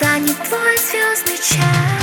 настанет твой звездный час.